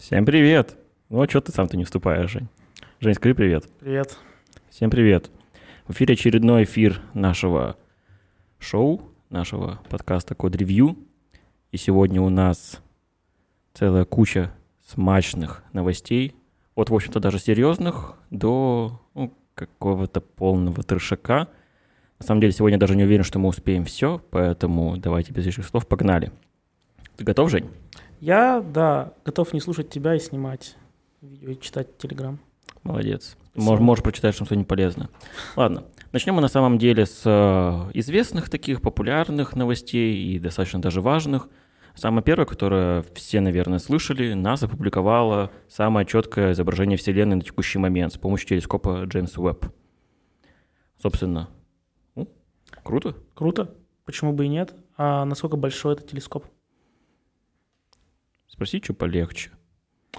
Всем привет! Ну а что ты сам-то не вступаешь, Жень? Жень, скажи привет. Привет. Всем привет. В эфире очередной эфир нашего шоу, нашего подкаста Код Ревью. И сегодня у нас целая куча смачных новостей. От, в общем-то, даже серьезных до ну, какого-то полного трешака. На самом деле, сегодня даже не уверен, что мы успеем все, поэтому давайте без лишних слов погнали. Ты готов, Жень? Я, да, готов не слушать тебя и снимать видео и читать Телеграм. Молодец. Можешь, можешь прочитать что-нибудь полезное. Ладно. Начнем мы на самом деле с э, известных таких популярных новостей и достаточно даже важных. Самое первое, которое все, наверное, слышали, НАСА опубликовала самое четкое изображение Вселенной на текущий момент с помощью телескопа Джеймс Уэбб. Собственно, ну, круто. Круто. Почему бы и нет? А насколько большой этот телескоп? Спроси, что полегче.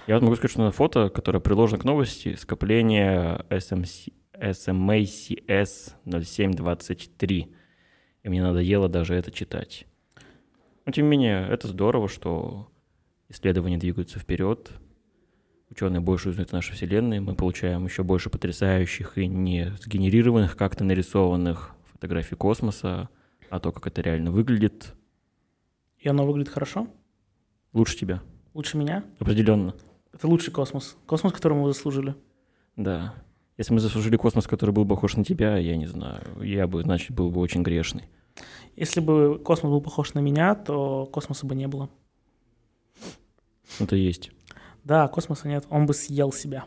Я вот могу сказать, что на фото, которое приложено к новости, скопление SMC, SMACS 0723. И мне надоело даже это читать. Но тем не менее, это здорово, что исследования двигаются вперед, ученые больше узнают о нашей Вселенной, мы получаем еще больше потрясающих и не сгенерированных, как-то нарисованных фотографий космоса, а то, как это реально выглядит. И оно выглядит хорошо? Лучше тебя. Лучше меня? Определенно. Это лучший космос. Космос, которому мы заслужили. Да. Если мы заслужили космос, который был похож на тебя, я не знаю, я бы, значит, был бы очень грешный. Если бы космос был похож на меня, то космоса бы не было. Это есть. Да, космоса нет, он бы съел себя.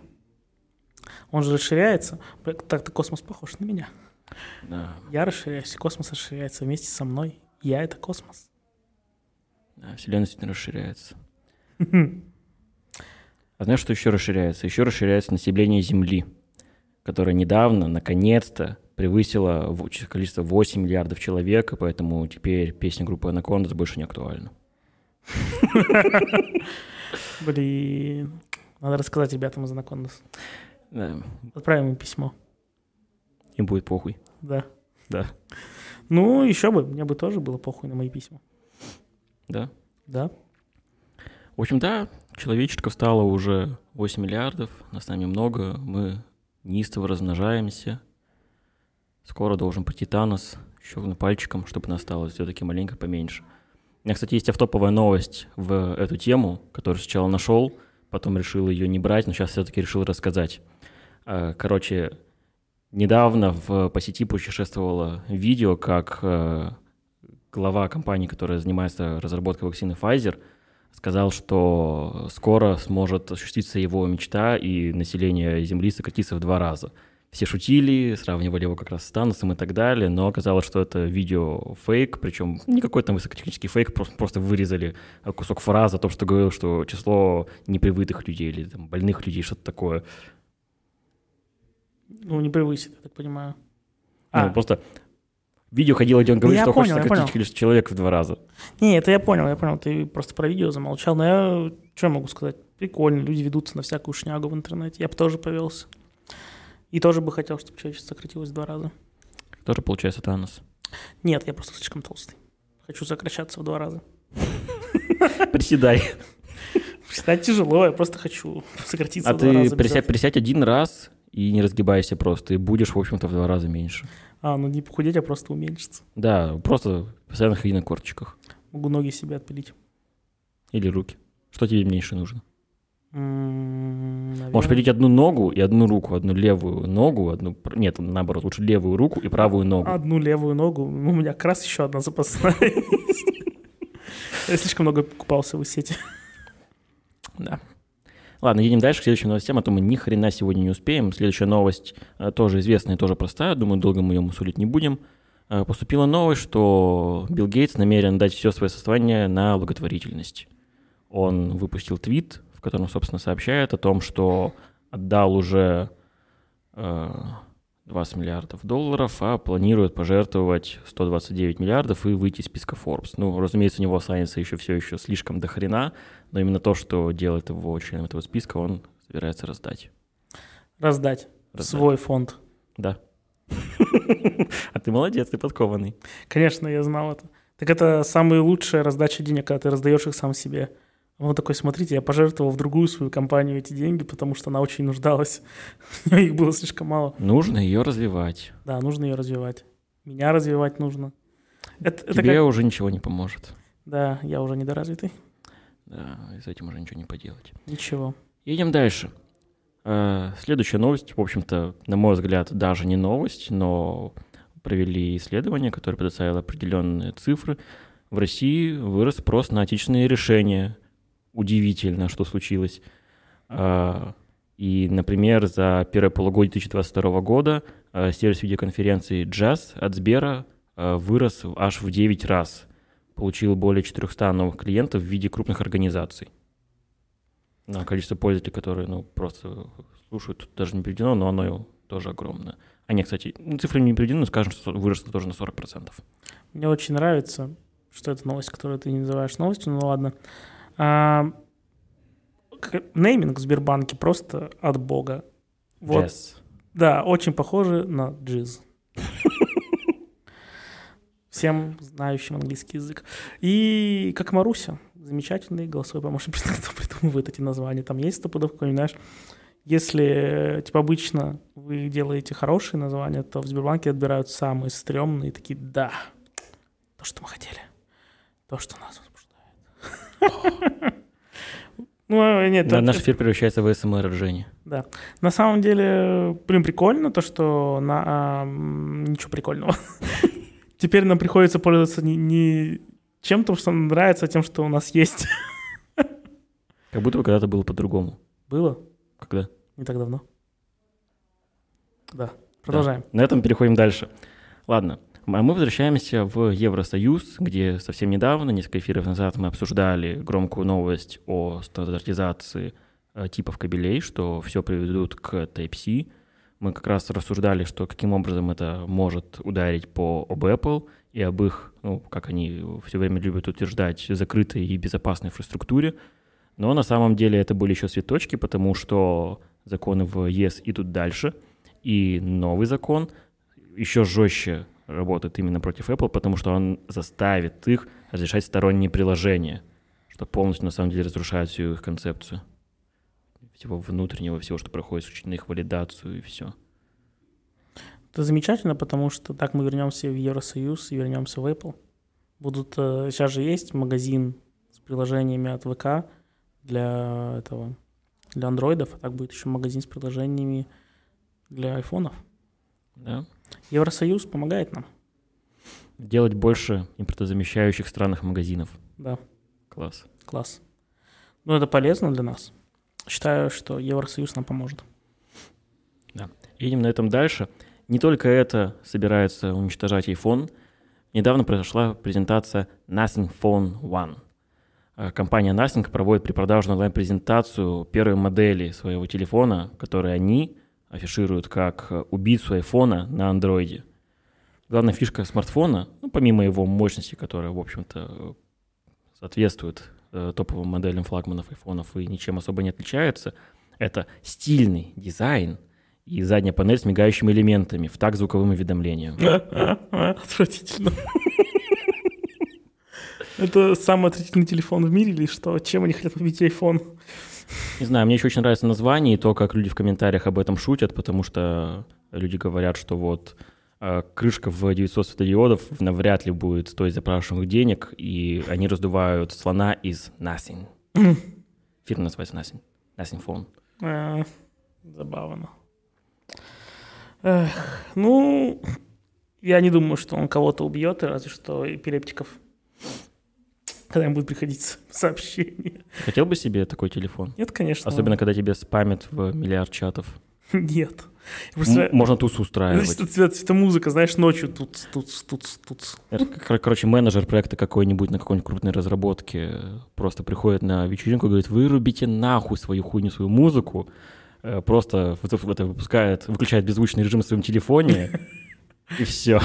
Он же расширяется, так-то космос похож на меня. Да. Я расширяюсь, космос расширяется вместе со мной. Я — это космос. Да, Вселенная действительно расширяется. А знаешь, что еще расширяется? Еще расширяется население Земли, которое недавно, наконец-то, превысило количество 8 миллиардов человек, и поэтому теперь песня группы Анакондас больше не актуальна. Блин, надо рассказать ребятам из Анакондас. Да, Отправим им письмо. им будет похуй. Да. Да. Ну, еще бы, мне бы тоже было похуй на мои письма. Да. Да. В общем, да, человеческого стало уже 8 миллиардов, нас с нами много, мы неистово размножаемся. Скоро должен прийти Танос, щелкну пальчиком, чтобы нас стало все-таки маленько поменьше. У меня, кстати, есть автоповая новость в эту тему, которую сначала нашел, потом решил ее не брать, но сейчас все-таки решил рассказать. Э, Короче, недавно в, по сети путешествовало видео, как э, глава компании, которая занимается разработкой вакцины Pfizer, сказал, что скоро сможет осуществиться его мечта, и население Земли сократится в два раза. Все шутили, сравнивали его как раз с Таносом и так далее, но оказалось, что это видео фейк, причем не какой-то там высокотехнический фейк, просто, просто вырезали кусок фразы о том, что говорил, что число непривытых людей или там, больных людей, что-то такое. Ну, не превысит, я так понимаю. Ну, А, просто видео ходило, где он говорит, Я что хочет понял, я сократить количество человек в два раза. не, это я понял, я понял. Ты просто про видео замолчал. Но я что могу сказать? Прикольно, люди ведутся на всякую шнягу в интернете. Я бы тоже повелся. И тоже бы хотел, чтобы человечество сократилось в два раза. Тоже получается Танос. Нет, я просто слишком толстый. Хочу сокращаться в два раза. Приседай. Стать тяжело, я просто хочу сократиться А в два ты раза. присядь, этого. присядь один раз и не разгибайся просто, и будешь, в общем-то, в два раза меньше. А, ну не похудеть, а просто уменьшиться. Да, просто постоянно ходи на корточках. Могу ноги себе отпилить. Или руки. Что тебе меньше нужно? М, Можешь наверное. пилить одну ногу и одну руку, одну левую ногу, одну... Нет, наоборот, лучше левую руку и правую ногу. Одну левую ногу. У меня как раз еще одна запасная есть. Я слишком много купался в сети. Да. Ладно, едем дальше к следующим новостям, а то мы ни хрена сегодня не успеем. Следующая новость э, тоже известная, тоже простая. Думаю, долго мы ее мусолить не будем. Э, Поступила новость, что Билл Гейтс намерен дать все свое состояние на благотворительность. Он выпустил твит, в котором, собственно, сообщает о том, что отдал уже э, 20 миллиардов долларов, а планирует пожертвовать 129 миллиардов и выйти из списка Forbes. Ну, разумеется, у него останется еще все еще слишком до хрена, но именно то, что делает его членом этого списка, он собирается раздать. Раздать Раздать. свой фонд. Да. А ты молодец, ты подкованный. Конечно, я знал это. Так это самая лучшая раздача денег, когда ты раздаешь их сам себе. Он такой, смотрите, я пожертвовал в другую свою компанию эти деньги, потому что она очень нуждалась. Их было слишком мало. Нужно ее развивать. Да, нужно ее развивать. Меня развивать нужно. Это, это Тебе как- уже ничего не поможет. Да, я уже недоразвитый. Да, и с этим уже ничего не поделать. Ничего. Едем дальше. Э, Следующая новость, в общем-то, на мой взгляд, даже не новость, но провели исследование, которое предоставило определенные цифры. В России вырос спрос на отечественные решения. Удивительно, что случилось. Э, И, например, за первое полугодие 2022 года э, сервис видеоконференции Jazz от Сбера э, вырос аж в 9 раз. Получил более 400 новых клиентов в виде крупных организаций. На количество пользователей, которые ну, просто слушают, тут даже не приведено, но оно тоже огромное. А нет, кстати, ну, цифры не приведены, но скажем, что выросло тоже на 40%. Мне очень нравится, что это новость, которую ты не называешь новостью, ну ладно. А, нейминг в Сбербанке просто от бога. Вот, Jazz. да, очень похоже на джиз. Всем знающим английский язык. И как Маруся, замечательный голосовой помощник, кто придумывает эти названия. Там есть стопудов какой-нибудь, знаешь, если, типа, обычно вы делаете хорошие названия, то в Сбербанке отбирают самые стрёмные, такие, да, то, что мы хотели, то, что нас. Ну, а, нет, Да, наш эфир превращается в СМР Жени. да. На самом деле, блин, прикольно то, что на, а, ничего прикольного. Теперь нам приходится пользоваться не, не чем-то, что нам нравится, а тем, что у нас есть. Как будто бы когда-то было по-другому. Было Когда? не так давно. Да. Продолжаем. Да. На этом переходим дальше. Ладно. А мы возвращаемся в Евросоюз, где совсем недавно, несколько эфиров назад, мы обсуждали громкую новость о стандартизации э, типов кабелей, что все приведут к Type-C. Мы как раз рассуждали, что каким образом это может ударить по об Apple и об их, ну, как они все время любят утверждать, закрытой и безопасной инфраструктуре. Но на самом деле это были еще цветочки, потому что законы в ЕС идут дальше, и новый закон еще жестче работает именно против Apple, потому что он заставит их разрешать сторонние приложения, что полностью на самом деле разрушает всю их концепцию всего внутреннего, всего, что проходит исключительно их валидацию и все. Это замечательно, потому что так мы вернемся в Евросоюз и вернемся в Apple. Будут, э, сейчас же есть магазин с приложениями от ВК для этого, для андроидов, а так будет еще магазин с приложениями для айфонов. Да? Евросоюз помогает нам, Делать больше импортозамещающих странных магазинов. да, Класс. класс. Ну, это полезно для нас. Считаю, что Евросоюз нам поможет. Едем на этом дальше. Не только это собирается уничтожать iPhone. Недавно произошла презентация Nothing Phone One. Э, Компания Nothing проводит препродажную онлайн-презентацию первой модели своего телефона, который они афишируют как убийцу айфона на андроиде. Главная фишка смартфона, ну, помимо его мощности, которая, в общем-то, соответствует э, топовым моделям флагманов айфонов и ничем особо не отличается, это стильный дизайн и задняя панель с мигающими элементами в так звуковым уведомлениям. Отвратительно. Это самый отвратительный телефон в мире или что? Чем они хотят убить iPhone? Не знаю, мне еще очень нравится название и то, как люди в комментариях об этом шутят, потому что люди говорят, что вот э, крышка в 900 светодиодов навряд ли будет стоить запрашиваемых денег, и они раздувают слона из Nothing. Фирма называется Nothing. Nothing Phone. Э, Забавно. Эх, ну, я не думаю, что он кого-то убьет, разве что эпилептиков. Когда им будет приходить сообщение. Хотел бы себе такой телефон? Нет, конечно. Особенно, когда тебе спамят в миллиард чатов. Нет. Просто- Можно туз устраивать. это, цвет- это музыка, знаешь, ночью тут, тут, тут, тут. Это, кор- короче, менеджер проекта какой-нибудь на какой-нибудь крупной разработке просто приходит на вечеринку и говорит, вырубите нахуй свою хуйню, свою музыку, Э, просто это выпускает, выключает беззвучный режим в своем телефоне, и все.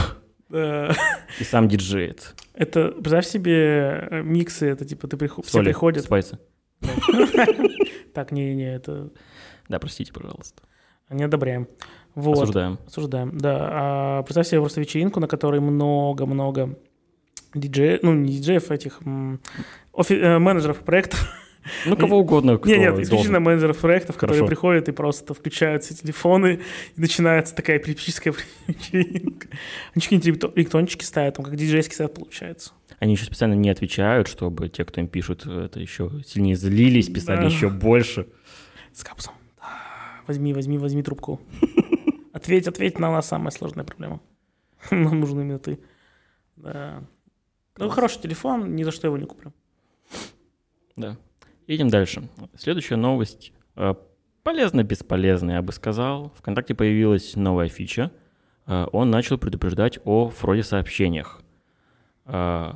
Э, И сам диджеет. Это, представь себе, э, миксы, это типа ты приход- все приходят. спайсы. Так, не-не, это Да, простите, пожалуйста. не одобряем. Вот. Осуждаем. Осуждаем, да. А представь себе просто вечеринку, на которой много-много диджеев, ну, не диджеев, этих м, офи- э, менеджеров проектов Ну, кого угодно, кто Нет, нет, исключительно должен. менеджеров проектов, которые Хорошо. приходят и просто включают все телефоны, и начинается такая перепическая вечеринка. Они какие-нибудь электрончики ставят, там как диджейский сет получается. Они еще специально не отвечают, чтобы те, кто им пишут, это еще сильнее злились, писали Да. еще больше. С капсом. Возьми, возьми, возьми трубку. Ответь, ответь на нас самая сложная проблема. Нам нужен именно ты. Да. Ну, хороший телефон, ни за что его не куплю. Да. Едем дальше. Следующая новость. э, Полезно-бесполезно, я бы сказал. ВКонтакте появилась новая фича. Э, Он начал предупреждать о фроде сообщениях. Э,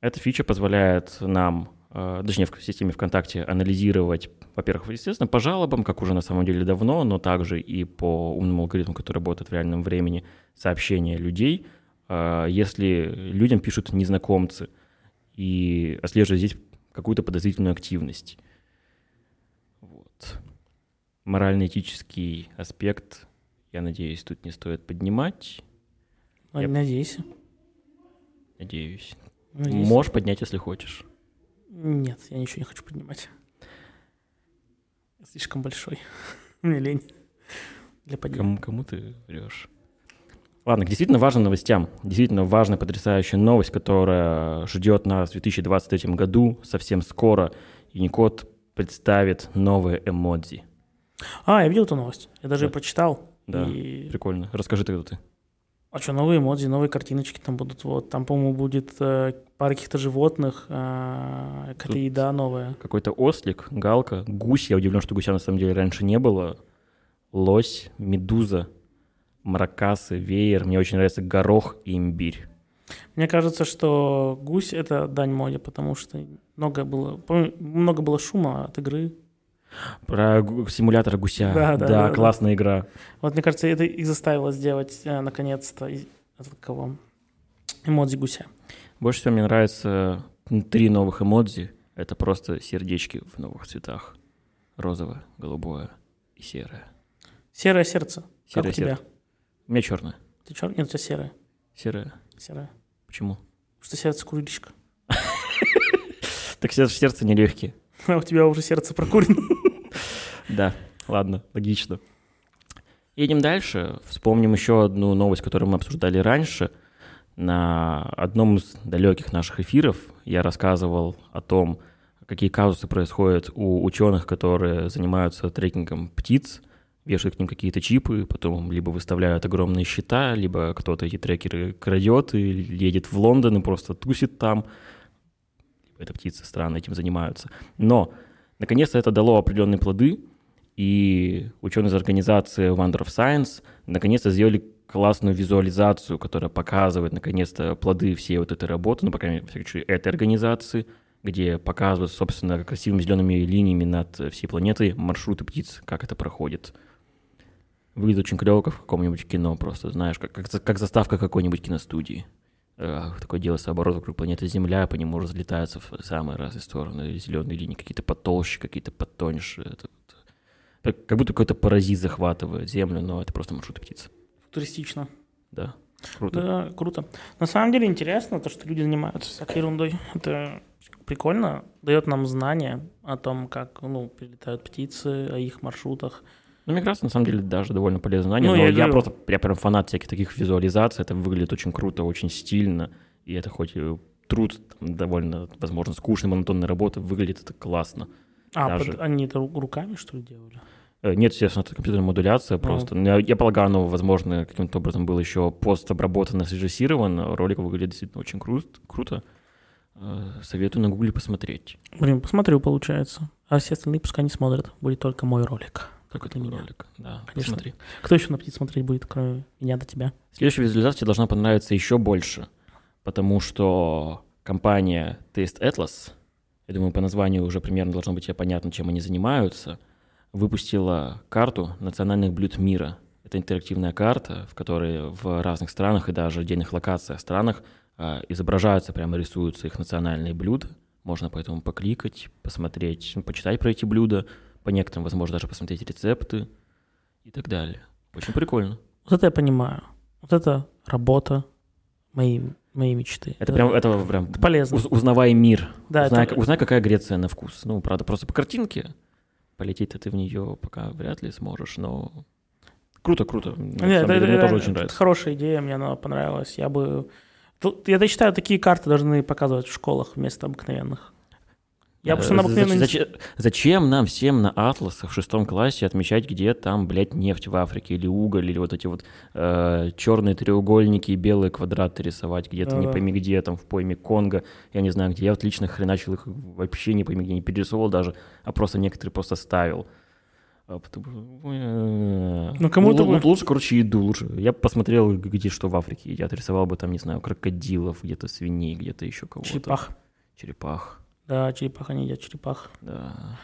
Эта фича позволяет нам, точнее, в системе ВКонтакте анализировать, во-первых, естественно, по жалобам, как уже на самом деле давно, но также и по умному алгоритму, который работает в реальном времени, сообщения людей, если людям пишут незнакомцы, и отслеживать здесь какую-то подозрительную активность. Вот. Морально-этический аспект, я надеюсь, тут не стоит поднимать. Ну, Я- Надейся. Надеюсь. Надеюсь. Можешь поднять, если хочешь. Нет, я ничего не хочу поднимать. Слишком большой. Мне лень. Для подъема. Кому, кому ты врешь? Ладно, к действительно важным новостям. Действительно важная, потрясающая новость, которая ждет нас в 2023 году, совсем скоро. Unicode представит новые эмодзи. А, я видел эту новость. Я даже Да. ее прочитал. Да. И... Прикольно. Расскажи кто ты. А что, новые эмодзи, новые картиночки там будут. Вот. Там, по-моему, будет э, пара каких-то животных, э, какая-то еда новая. Какой-то ослик, галка, гусь. Я удивлен, что гуся на самом деле раньше не было. Лось, медуза, маракасы, веер. Мне очень нравится горох и имбирь. Мне кажется, что гусь — это дань моде, потому что много было, много было шума от игры. Про симулятор гуся. Да, да, да, да. классная игра. Вот, мне кажется, это их заставило сделать, э, наконец-то, и- этот кого? Эмодзи гуся. Больше всего мне нравится м, три новых эмодзи. Это просто сердечки в новых цветах. Розовое, голубое и серое. Серое сердце. Как Серое у тебя? У меня черное. Ты черный? Нет, у тебя серое. Серое. Серое. Почему? Потому что сердце курильщика. Так сердце, сердце нелегкие. А у тебя уже сердце прокурено. Да, ладно, логично. Едем дальше. Вспомним еще одну новость, которую мы обсуждали раньше. На одном из далеких наших эфиров я рассказывал о том, какие казусы происходят у ученых, которые занимаются трекингом птиц, вешают к ним какие-то чипы, потом либо выставляют огромные счета, либо кто-то эти трекеры крадет и едет в Лондон и просто тусит там. Это птицы странно этим занимаются. Но наконец-то это дало определенные плоды, и ученые из организации Wonder of Science наконец-то сделали классную визуализацию, которая показывает наконец-то плоды всей вот этой работы, ну, по крайней мере, этой организации, где показывают, собственно, красивыми зелеными линиями над всей планетой маршруты птиц, как это проходит. Выглядит очень клево, как в каком-нибудь кино, просто, знаешь, как, как, как заставка какой-нибудь киностудии. Э, Такое делается оборот вокруг планеты Земля, по нему разлетаются в самые разные стороны зеленые линии, какие-то потолще, какие-то потоньше. Это вот, э, как будто какой-то паразит захватывает Землю, но это просто маршруты птиц. Туристично. Да, круто. Да, круто. На самом деле интересно то, что люди занимаются всякой ерундой. Это прикольно, дает нам знания о том, как ну, прилетают птицы, о их маршрутах. Ну, мне кажется, на самом деле, даже довольно полезное знание, Ну, но я я, просто, я прям фанат всяких таких визуализаций, это выглядит очень круто, очень стильно, и это хоть и труд там, довольно, возможно, скучной, монотонной работы, выглядит это классно. А, Даже- под- они это ру- руками, что ли, делали? Э, Нет, естественно, это компьютерная модуляция Ну. просто. Я, я полагаю, оно, возможно, каким-то образом было еще постобработано, срежиссировано. Ролик выглядит действительно очень крут, круто. Э, Советую на гугле посмотреть. Блин, посмотрю, получается. А все остальные пускай не смотрят. Будет только мой ролик. Для такой меня. ролик. Да, Конечно. посмотри. Кто еще на птиц смотреть будет, кроме меня до тебя? Следующая визуализация должна понравиться еще больше, потому что компания Taste Atlas, я думаю, по названию уже примерно должно быть тебе понятно, чем они занимаются, выпустила карту национальных блюд мира. Это интерактивная карта, в которой в разных странах и даже отдельных локациях странах а, изображаются, прямо рисуются их национальные блюда. Можно поэтому покликать, посмотреть, ну, почитать про эти блюда, по некоторым, возможно, даже посмотреть рецепты и так далее. Очень прикольно. Вот это я понимаю. Вот это работа моей моей мечты. Это прям, это прям Это полезно. уз- узнавай мир. Да, узнай, это- узнай, какая Греция на вкус. Ну, правда, просто по картинке. Полететь-то ты в нее пока вряд ли сможешь, но круто, круто. На Не, самом это- деле, это мне тоже реально- очень это нравится. Хорошая идея, мне она понравилась. Я бы... Я считаю, такие карты должны показывать в школах вместо обыкновенных. Я Э, просто на не- зачем, зачем нам всем на атласах в шестом классе отмечать, где там, блядь, нефть в Африке, или уголь, или вот эти вот черные треугольники и белые квадраты рисовать где-то, не Да-да. пойми где, там, в пойме Конго, я не знаю где. Я вот лично хреначил их вообще не пойми где, не перерисовывал даже, а просто некоторые просто ставил. А э, Ну, кому-то вы- лучше, короче, еду лучше. Я посмотрел, где что в Африке едят. Рисовал бы там, не знаю, крокодилов, где-то свиней, где-то еще кого-то. Черепах. Черепах, Да, черепаха не едят черепах. да.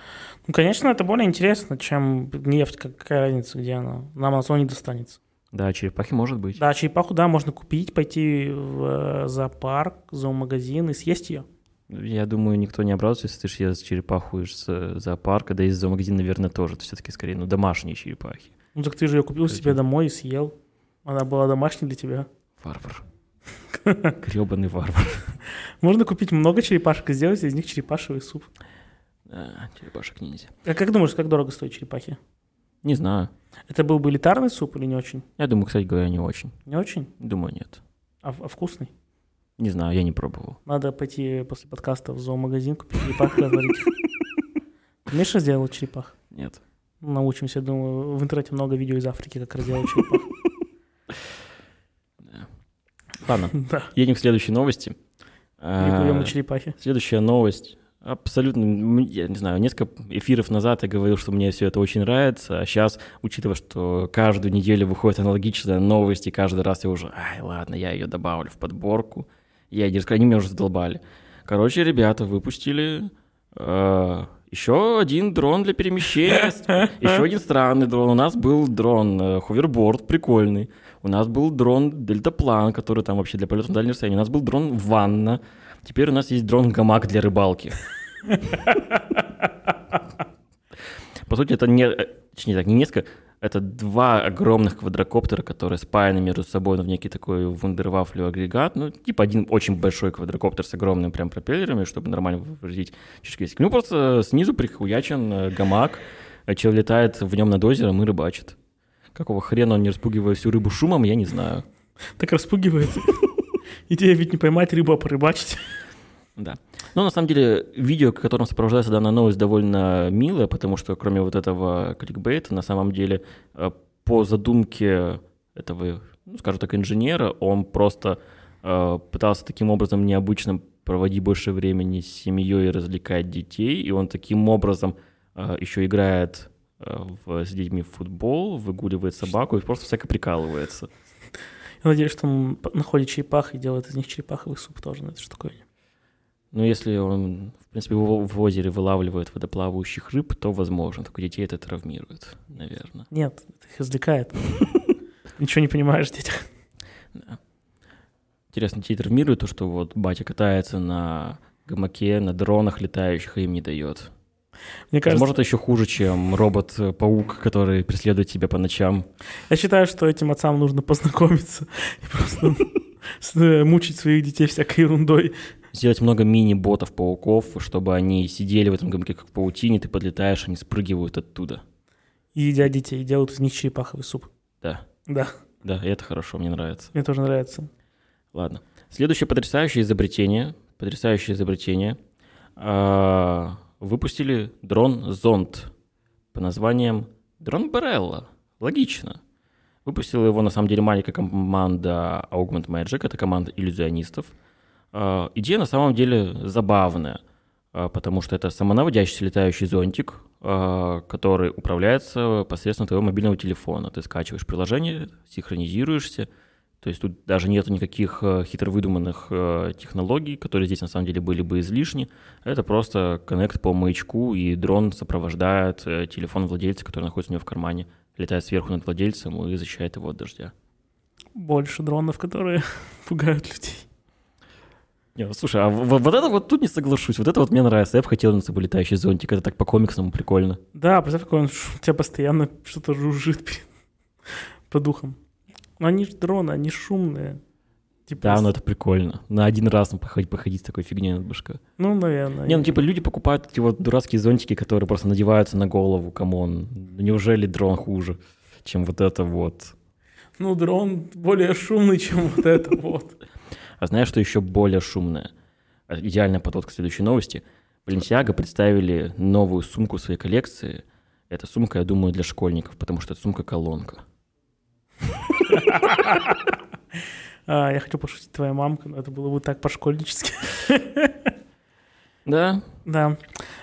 Ну, конечно, это более интересно, чем нефть. как- Какая разница, где она? На Амазоне достанется. Да, черепахи может быть. Да, черепаху, да, можно купить, пойти в э, зоопарк, зоомагазин и съесть ее. Я думаю, никто не обрадуется, если ты съест черепаху из э, зоопарка, да и из зоомагазина, наверное, тоже. Это все-таки скорее, ну, домашние черепахи. Ну, так ты же ее купил себе Зачем? домой и съел. Она была домашней для тебя. Варвар. Гребаный варвар. Можно купить много черепашек и сделать из них черепашевый суп. Да, черепашек ниндзя. А как думаешь, как дорого стоят черепахи? Не знаю. Это был бы элитарный суп или не очень? Я думаю, кстати говоря, не очень. Не очень? Думаю, нет. А, а вкусный? Не знаю, я не пробовал. Надо пойти после подкаста в зоомагазин, купить черепах и разварить. Умеешь разделывать черепах? Нет. Научимся, думаю. В интернете много видео из Африки, как разделывать черепах. Ладно, Да. едем к следующей новости. Плывем А, на черепахе. Следующая новость. Абсолютно, я не знаю, несколько эфиров назад я говорил, что мне все это очень нравится, а сейчас, учитывая, что каждую неделю выходит аналогичная новость, и каждый раз я уже, ай, ладно, я ее добавлю в подборку, я не они меня уже задолбали. Короче, ребята выпустили э, еще один дрон для перемещения, еще один странный дрон. У нас был дрон э, ховерборд, прикольный. У нас был дрон дельтаплан, который там вообще для полета на дальнее расстояние. У нас был дрон ванна. Теперь у нас есть дрон гамак для рыбалки. По сути, это не, э, точнее так, не несколько, это два огромных квадрокоптера, которые спаяны между собой ну, в некий такой вундервафлю агрегат. Ну, типа один очень большой квадрокоптер с огромными прям пропеллерами, чтобы нормально вывозить чешский Ну, просто снизу прихуячен э, гамак, человек летает в нем над озером и рыбачит. Какого хрена он не распугивает всю рыбу шумом, я не знаю. Так распугивает. Идея ведь не поймать рыбу, а порыбачить. Да. Но на самом деле видео, которым сопровождается данная новость, довольно милое, потому что кроме вот этого кликбейта, на самом деле э, по задумке этого, ну, скажем так, инженера, он просто э, пытался таким образом необычным проводить больше времени с семьей и развлекать детей, и он таким образом э, еще играет в- с детьми в футбол, выгуливает собаку и просто всяко прикалывается. Я надеюсь, что он находит черепах и делает из них черепаховый суп тоже. Ну, это что такое? Но если он, в принципе, в, в озере вылавливает водоплавающих рыб, то возможно. Только детей это травмирует, наверное. Нет, это их развлекает. Ничего не понимаешь в детях. Да. Интересно, детей травмирует то, что вот батя катается на гамаке, на дронах летающих, и им не дает. Мне кажется, Возможно, это еще хуже, чем робот-паук, который преследует тебя по ночам. я считаю, что этим отцам нужно познакомиться и просто э, мучить своих детей всякой ерундой. Сделать много мини-ботов-пауков, чтобы они сидели в этом гамаке, как в паутине, ты подлетаешь, они спрыгивают оттуда. И едят детей, и делают из них черепаховый суп. Да, Да, да, и это хорошо, мне нравится. мне тоже нравится. Ладно. Следующее потрясающее изобретение. Потрясающее изобретение. А, Выпустили дрон-зонд по названием Дрон Барелла. Логично. Выпустила его, на самом деле, маленькая команда Augment Magic. Это команда иллюзионистов. А, Идея, на самом деле, забавная, а, потому что это самонаводящийся летающий зонтик, а, который управляется посредством твоего мобильного телефона. Ты скачиваешь приложение, синхронизируешься, то есть тут даже нету никаких э, хитро выдуманных э, технологий, которые здесь на самом деле были бы излишни. Это просто коннект по маячку, и дрон сопровождает э, телефон владельца, который находится у него в кармане, летает сверху над владельцем и защищает его от дождя. Больше дронов, которые пугают людей. Не, слушай, а в- вот это вот тут не соглашусь. Вот это вот мне нравится. Я бы хотел над собой летающий зонтик. Это так по-комиксному прикольно. Да, представь, какой он у тебя постоянно что-то жужжит перед- под ухом. Но они же дроны, они шумные. Типа, Да, с- ну это прикольно. На один раз ну, походить, походить с такой фигней над башкой. Ну, наверное. Не, ну типа люди покупают эти вот дурацкие зонтики, которые просто надеваются на голову, come on. Ну, Неужели дрон хуже, чем вот это вот? Ну, дрон более шумный, чем вот это вот. А знаешь, что еще более шумное? Идеальная подводка к следующей новости. Balenciaga представили новую сумку в своей коллекции. Эта сумка, я думаю, для школьников, потому что это сумка-колонка. А, я хочу пошутить твоя мамка, но это было бы так по-школьнически. Да, Да.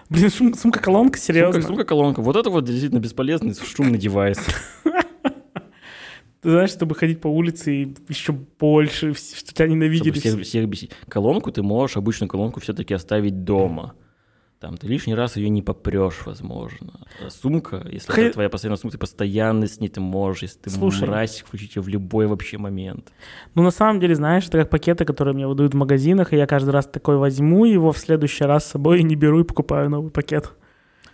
Блин, шум- сумка-колонка, серьезно. сумка- сумка-колонка. Вот это вот действительно бесполезный шумный девайс. Ты знаешь, чтобы ходить по улице и еще больше, что тебя ненавидели. Чтобы всех, всех бесить. Колонку ты можешь, обычную колонку все-таки оставить дома. Там ты лишний раз ее не попрешь, возможно. А сумка, если Хай- это твоя постоянная сумка, ты постоянно с ней ты можешь, если ты Слушай. мразь, включить ее в любой вообще момент. Ну, на самом деле, знаешь, это как пакеты, которые мне выдают в магазинах, и я каждый раз такой возьму его в следующий раз с собой и не беру и покупаю новый пакет.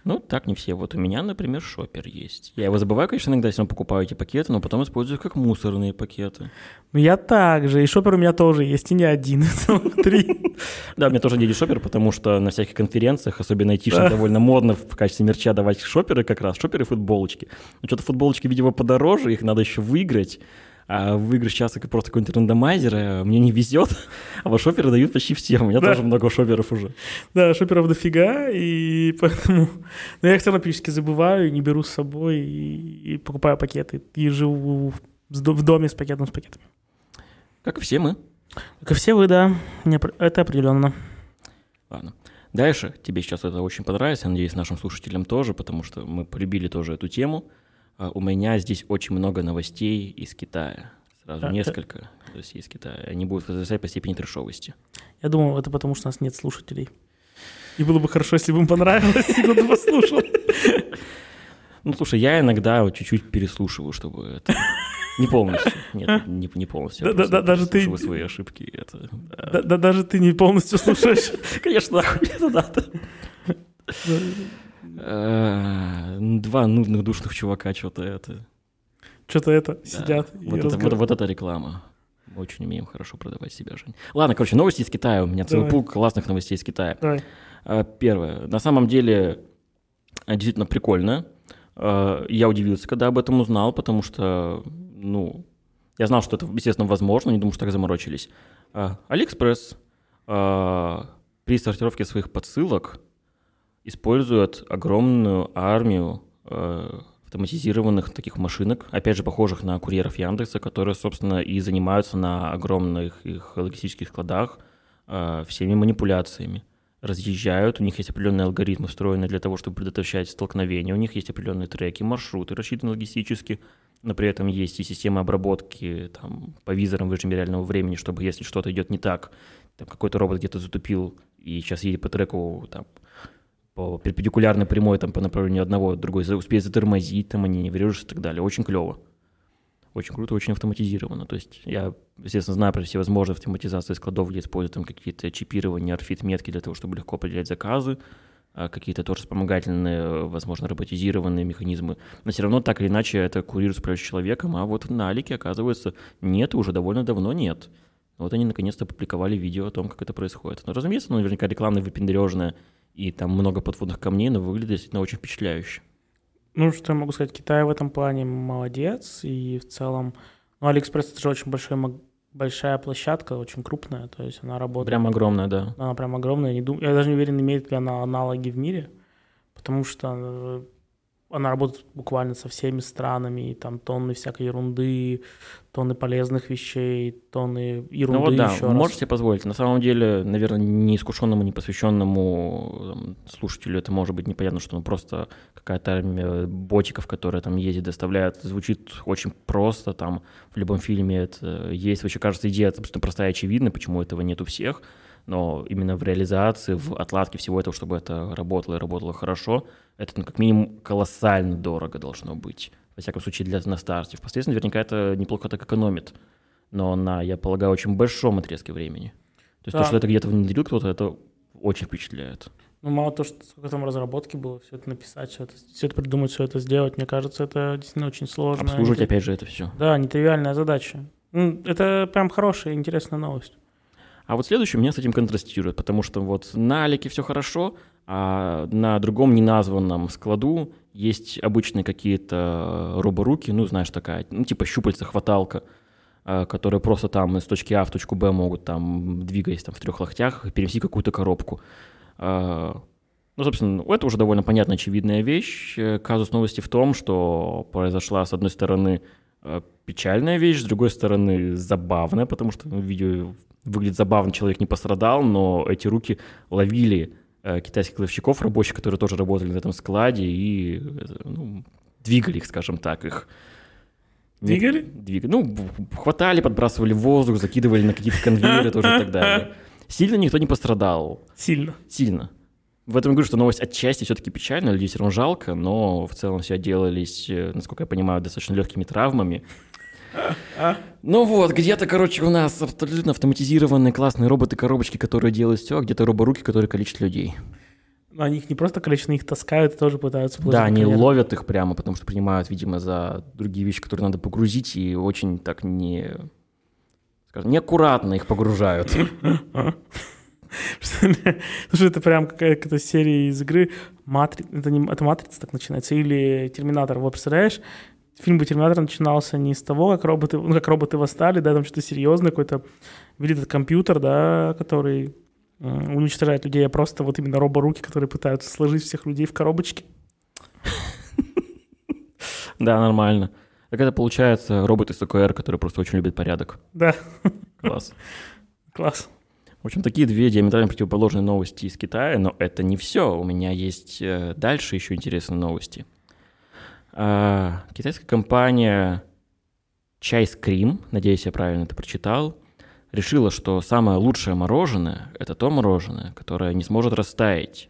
Ну, так не все. Вот у меня, например, шопер есть. Я его забываю, конечно, иногда, если покупаю эти пакеты, но потом использую как мусорные пакеты. Ну, я также, и шопер у меня тоже есть, и не один, целых три. Да, у меня тоже дядя шопер, потому что на всяких конференциях, особенно айтишных, Да. довольно модно в качестве мерча давать шоперы как раз, шоперы и футболочки. Но что-то футболочки, видимо, подороже, их надо еще выиграть. А выигрыш сейчас как просто какой-нибудь рандомайзер, а мне не везет, а вот шоперы дают почти всем. У меня Да. тоже много шоперов уже. Да, шоперов дофига, и поэтому... Но я их все равно периодически забываю, не беру с собой и, и покупаю пакеты. И живу в, доме с пакетом с пакетами. Как и все мы. Как и все вы, да, это определенно. Ладно. Дальше тебе сейчас это очень понравится, я надеюсь, нашим слушателям тоже, потому что мы полюбили тоже эту тему. А У меня здесь очень много новостей из Китая. Сразу А, э. несколько новостей из Китая. Они будут возрастать по степени трешовости. Я думаю, это потому, что у нас нет слушателей. И было бы хорошо, если бы им понравилось, и кто-то послушал. Ну, слушай, я иногда чуть-чуть переслушиваю, чтобы это... Не полностью. Нет, не, не полностью. Да- да- даже ты- свои ошибки. Это, да. Да, да даже ты не полностью слушаешь. Конечно, нахуй это надо. Два нудных душных чувака что-то это... Что-то это, Да, сидят и вот, это, вот, вот это реклама. Мы очень умеем хорошо продавать себя, Жень. Ладно, короче, новости из Китая. У меня целый Давай. пул классных новостей из Китая. Давай. А, Первое. На самом деле, а, действительно прикольно. А, Я удивился, когда об этом узнал, потому что, ну, я знал, что это, естественно, возможно, не думал, что так заморочились. Алиэкспресс при сортировке своих посылок использует огромную армию а, автоматизированных таких машинок, опять же, похожих на курьеров Яндекса, которые, собственно, и занимаются на огромных их логистических складах а, всеми манипуляциями. Разъезжают, у них есть определенные алгоритмы, встроенные для того, чтобы предотвращать столкновения, у них есть определенные треки, маршруты, рассчитаны логистически, но при этом есть и система обработки там, по визорам в режиме реального времени, чтобы если что-то идет не так, там какой-то робот где-то затупил и сейчас едет по треку там, по перпендикулярной прямой там, по направлению одного, другой успеет затормозить, там они не врежешься и так далее. Очень клево. Очень круто, очень автоматизировано. То есть я, естественно, знаю про все возможные автоматизации складов, где используют там какие-то чипирования, орфит-метки для того, чтобы легко определять заказы, а какие-то тоже вспомогательные, возможно, роботизированные механизмы. Но все равно так или иначе это курируется управляющим человеком, а вот на Алике, оказывается, нет, уже довольно давно нет. Вот они наконец-то опубликовали видео о том, как это происходит. Ну, разумеется, ну, наверняка рекламное выпендрежное, и там много подводных камней, но выглядит действительно очень впечатляюще. Ну, что я могу сказать, Китай в этом плане молодец, и в целом, ну, Алиэкспресс это же очень большой, большая площадка, очень крупная, то есть она работает, Прям огромное, да. она прям огромная, я, не дум- я даже не уверен, имеет ли она аналоги в мире, потому что э, она работает буквально со всеми странами, и там тонны всякой ерунды, тонны полезных вещей, тонны ерунды Ну вот да, еще раз. можете себе позволить. На самом деле, наверное, неискушенному, непосвященному там, слушателю это может быть непонятно, что ну, просто какая-то армия ботиков, которые там ездят, доставляют. Звучит очень просто, там в любом фильме это есть. Вообще, кажется, идея абсолютно простая и очевидна, почему этого нет у всех. Но именно в реализации, в отладке всего этого, чтобы это работало и работало хорошо, это ну, как минимум колоссально дорого должно быть. Во всяком случае, для, на старте. Впоследствии наверняка это неплохо так экономит но на, я полагаю, очень большом отрезке времени. То есть Да. то, что это где-то внедрил кто-то, это очень впечатляет. Ну, мало то, что сколько там разработки было, все это написать, все это, все это придумать, все это сделать, мне кажется, это действительно очень сложно. Обслуживать, опять же, это все. Да, нетривиальная задача. М, Это прям хорошая, интересная новость. А вот следующий у меня с этим контрастирует, потому что вот на Алике все хорошо, а на другом неназванном складу есть обычные какие-то роборуки, ну, знаешь, такая, ну, типа щупальца-хваталка, а, которые просто там из точки А в точку Б могут там, двигаясь там в трех локтях, перенести какую-то коробку. А, Ну, собственно, это уже довольно понятная, очевидная вещь. Казус новости в том, что произошла, с одной стороны, э, печальная вещь, с другой стороны, забавная, потому что ну, видео выглядит забавно, человек не пострадал, но эти руки ловили э, китайских кладовщиков, рабочих, которые тоже работали на этом складе, и э, ну, двигали их, скажем так, их. Двигали? Двигали. Ну, хватали, подбрасывали в воздух, закидывали на какие-то конвейеры тоже и так далее. Сильно никто не пострадал. Сильно. Сильно. В этом говорю, что новость отчасти все-таки печальная, людей все равно жалко, но в целом все отделались, э, насколько я понимаю, достаточно легкими травмами. Ну вот, где-то, короче, у нас абсолютно автоматизированные классные роботы-коробочки, которые делают все, а где-то роборуки, которые калечат людей. Но они их не просто количество, их таскают тоже пытаются Да, они конвейер. ловят их прямо, потому что принимают, видимо, за другие вещи, которые надо погрузить, и очень так не... Скажем, неаккуратно их погружают. Слушай, это прям какая-то серия из игры Матри... Это, не... это Матрица так начинается? Или Терминатор? Вот представляешь, фильм бы Терминатор начинался не с того, как роботы, ну, как роботы восстали, да, там что-то серьезное, какой-то этот компьютер, да, который м, уничтожает людей, а просто вот именно роборуки, которые пытаются сложить всех людей в коробочки. Да, нормально. Так это получается робот из СКР, который просто очень любит порядок. Да, Класс. класс. В общем, такие две диаметрально противоположные новости из Китая, но это не все. У меня есть э, дальше еще интересные новости. А, китайская компания Чай Скрим, надеюсь, я правильно это прочитал, решила, что самое лучшее мороженое – это то мороженое, которое не сможет растаять.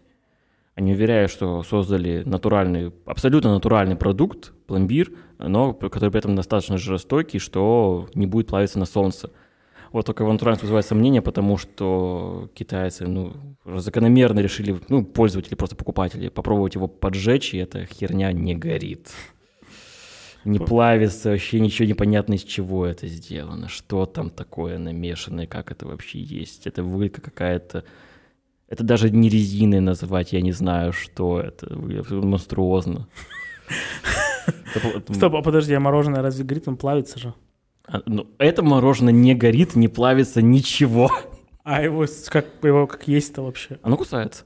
Они уверяют, что создали натуральный, абсолютно натуральный продукт, пломбир, но который при этом достаточно жиростойкий, что не будет плавиться на солнце. Вот только его натуральность вызывает сомнения, потому что китайцы, ну, закономерно решили, ну, пользователи, просто покупатели, попробовать его поджечь, и эта херня не горит. Не плавится, вообще ничего непонятно, из чего это сделано, что там такое намешанное, как это вообще есть. Это выглядит как какая-то... Это даже не резиной назвать, я не знаю, что это. Монструозно. Стоп, а подожди, а мороженое разве горит? Он плавится же. А, ну, Это мороженое не горит, не плавится, ничего. А его как, его как есть-то вообще? Оно кусается.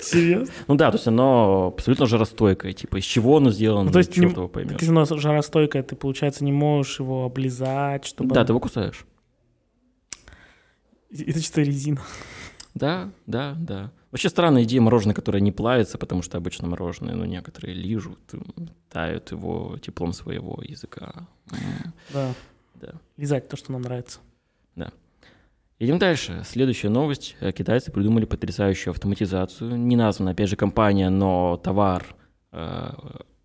Серьезно? Ну да, то есть оно абсолютно жаростойкое. Типа, из чего оно сделано, Ну, то есть черт его поймешь. Так если оно жаростойкое, ты, получается, не можешь его облизать, чтобы... Да, ты его кусаешь. Это чисто резина. Да, да, да. Вообще странная идея мороженое, которое не плавится, потому что обычно мороженое, ну, некоторые лижут, тают его теплом своего языка. Да. Да. Лизать то, что нам нравится. Идем дальше. Следующая новость. Э, Китайцы придумали потрясающую автоматизацию. Не названа, опять же, компания, но товар э,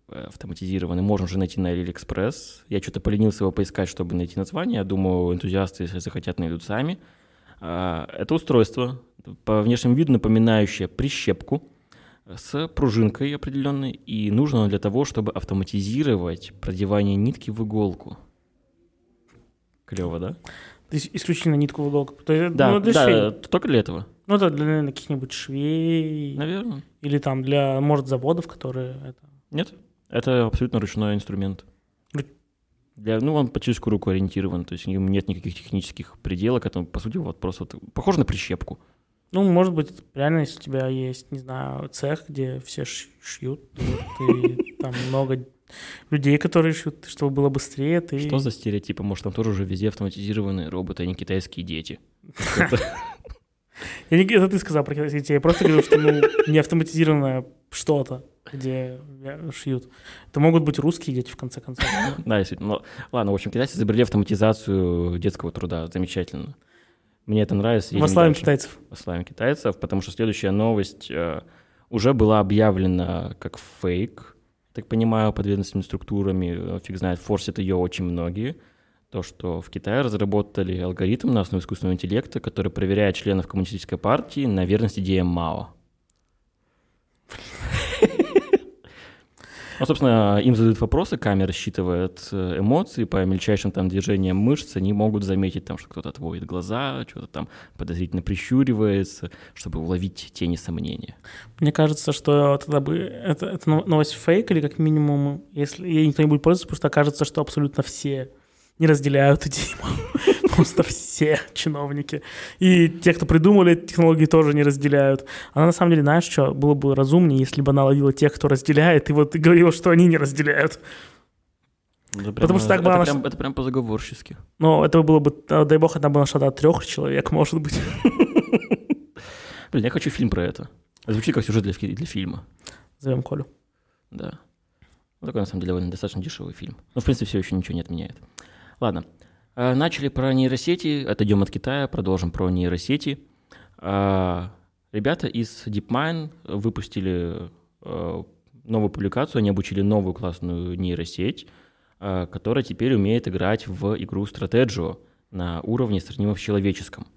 э, автоматизированный можно уже найти на AliExpress. Я что-то поленился его поискать, чтобы найти название. Я думаю, энтузиасты, если захотят, найдут сами. А, Это устройство, по внешнему виду напоминающее прищепку с пружинкой определенной, и нужно оно для того, чтобы автоматизировать продевание нитки в иголку. Клево, да? То есть исключительно нитку в иголку. То есть, Да, ну, для да, швей. только для этого. Ну, это для, наверное, каких-нибудь швей. Наверное. Или там для, может, заводов, которые... Это... Нет, это абсолютно ручной инструмент. Для, ну, он по человеческую руку ориентирован, то есть в нем нет никаких технических пределок, это, по сути, вот просто вот, похоже на прищепку. Ну, может быть, реально, если у тебя есть, не знаю, цех, где все шьют, и там много людей, которые шьют, чтобы было быстрее, ты... Что за стереотипы? Может, там тоже уже везде автоматизированные роботы, а не китайские дети. Я не, это ты сказал про китайские детей. Я просто говорю, что ну, не автоматизированное что-то, где шьют. Это могут быть русские дети, в конце концов. Да, действительно. Ну, ладно, в общем, китайцы изобрели автоматизацию детского труда. Замечательно. Мне это нравится. дальше. китайцев. Восславим китайцев, потому что следующая новость э, уже была объявлена как фейк, так понимаю, под ведомственными структурами, э, фиг знает, форсят ее очень многие. То, что в Китае разработали алгоритм на основе искусственного интеллекта, который проверяет членов коммунистической партии на верность идеям Мао. Ну, собственно, им задают вопросы, камера считывает э, эмоции, по мельчайшим там движениям мышц они могут заметить там, что кто-то отводит глаза, что-то там подозрительно прищуривается, чтобы уловить тени сомнения. Мне кажется, что тогда бы это, это новость фейк, или как минимум, если ей никто не будет пользоваться, потому что окажется, что абсолютно все не разделяют идею. Просто все чиновники. И те, кто придумали эти технологии, тоже не разделяют. Она на самом деле, знаешь, что было бы разумнее, если бы она ловила тех, кто разделяет, и вот говорила, что они не разделяют. Это прям, Потому что так бы это, она- прям, это прям по-заговорчески. Но это было бы, а, дай бог, она бы нашла до трех человек, может быть. Блин, я хочу фильм про это. Звучит как сюжет для, для фильма. Зовем Колю. Да. Ну, такой, на самом деле, довольно достаточно дешевый фильм. Но, в принципе, все еще ничего не отменяет. Ладно. А, Начали про нейросети, отойдем от Китая, продолжим про нейросети. А, Ребята из DeepMind выпустили э, новую публикацию, они обучили новую классную нейросеть, э, которая теперь умеет играть в игру Strategio на уровне сравнимом с человеческом.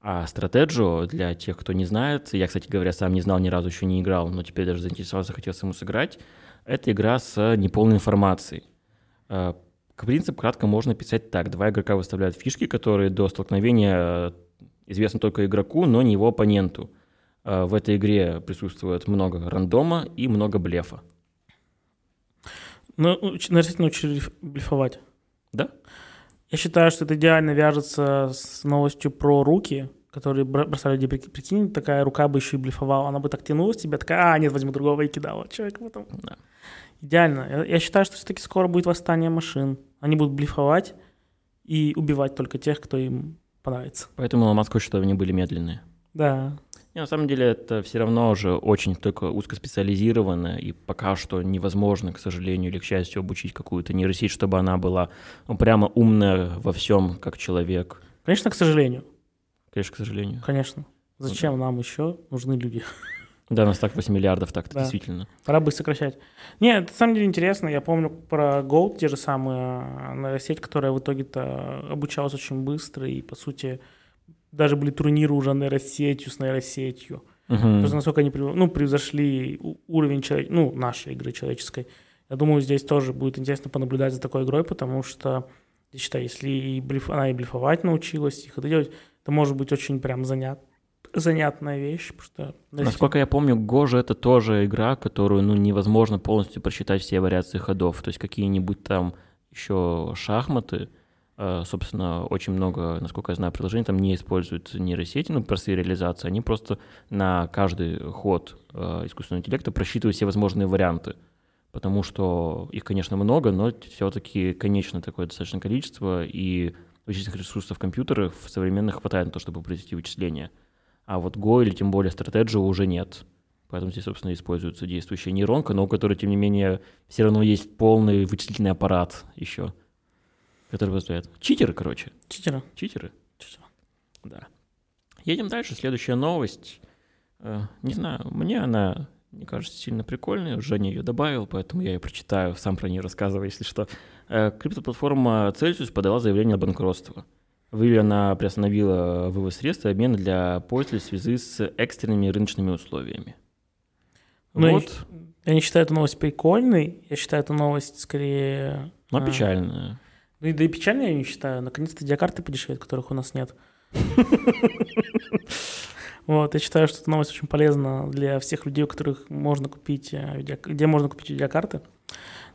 А Strategio, для тех, кто не знает, я, кстати говоря, сам не знал, ни разу еще не играл, но теперь даже заинтересовался, хотел саму сыграть, это игра с неполной информацией. К принципу кратко можно писать так. Два игрока выставляют фишки, которые до столкновения э, известны только игроку, но не его оппоненту. Э, В этой игре присутствует много рандома и много блефа. Ну, уч- нейросети научили блеф- блефовать. Да? Я считаю, что это идеально вяжется с новостью про руки, которые бросали. Прики- Прикинь, такая рука бы еще и блефовала. Она бы так тянулась тебя, такая, а, нет, возьму другого и кидала. Человек потом. Да. Идеально. Я, считаю, что все-таки скоро будет восстание машин. Они будут блефовать и убивать только тех, кто им понравится. Поэтому Илон Маск хочет, чтобы они были медленные. Да. Не, на самом деле это все равно уже очень только узкоспециализированно, и пока что невозможно, к сожалению или к счастью, обучить какую-то нейросеть, чтобы она была ну, прямо умная во всем, как человек. Конечно, к сожалению. Конечно, к сожалению. Конечно. Зачем нам еще нужны люди? Да, нас так 8 миллиардов, так-то Да. действительно. Пора бы сокращать. Нет, на самом деле интересно. Я помню про Gold, те же самые э, нейросеть, которая в итоге-то обучалась очень быстро, и, по сути, даже были турниры уже нейросетью с нейросетью. Мгм. Просто насколько они ну, превзошли уровень человек, ну, нашей игры человеческой. Я думаю, здесь тоже будет интересно понаблюдать за такой игрой, потому что, я считаю, если и блеф- она и блефовать научилась, их это делать, это может быть очень прям занят, занятная вещь, что... Насколько я помню, Гожа это тоже игра, которую ну, невозможно полностью просчитать все вариации ходов. То есть какие-нибудь там еще шахматы, э, собственно, очень много, насколько я знаю, приложений там не используют нейросети, ну, простые реализации. Они просто на каждый ход э, искусственного интеллекта просчитывают все возможные варианты. Потому что их, конечно, много, но все-таки конечно такое достаточное количество, и вычислительных ресурсов компьютеров современных хватает на то, чтобы произвести вычисления. А вот Go или тем более Strategy уже нет. Поэтому здесь, собственно, используется действующая нейронка, но у которой, тем не менее, все равно есть полный вычислительный аппарат еще, который позволяет. Читеры, короче. Читера. Читеры. Читера. Да. Едем дальше. Следующая новость. Э, Не знаю, мне она, мне кажется, сильно прикольная. Женя ее добавил, поэтому я ее прочитаю, сам про нее рассказываю, если что. Э, Криптоплатформа Celsius подала заявление о банкротстве. В июле она приостановила вывоз средств и обмен для пользователей в связи с экстренными рыночными условиями. Ну, вот, Я не считаю эту новость прикольной, я считаю эту новость скорее... но а, печально. Ну и да и печальной я не считаю. Наконец-то диакарты подешевеют, которых у нас нет. Вот, я считаю, что эта новость очень полезна для всех людей, у которых можно купить, э, где можно купить видеокарты.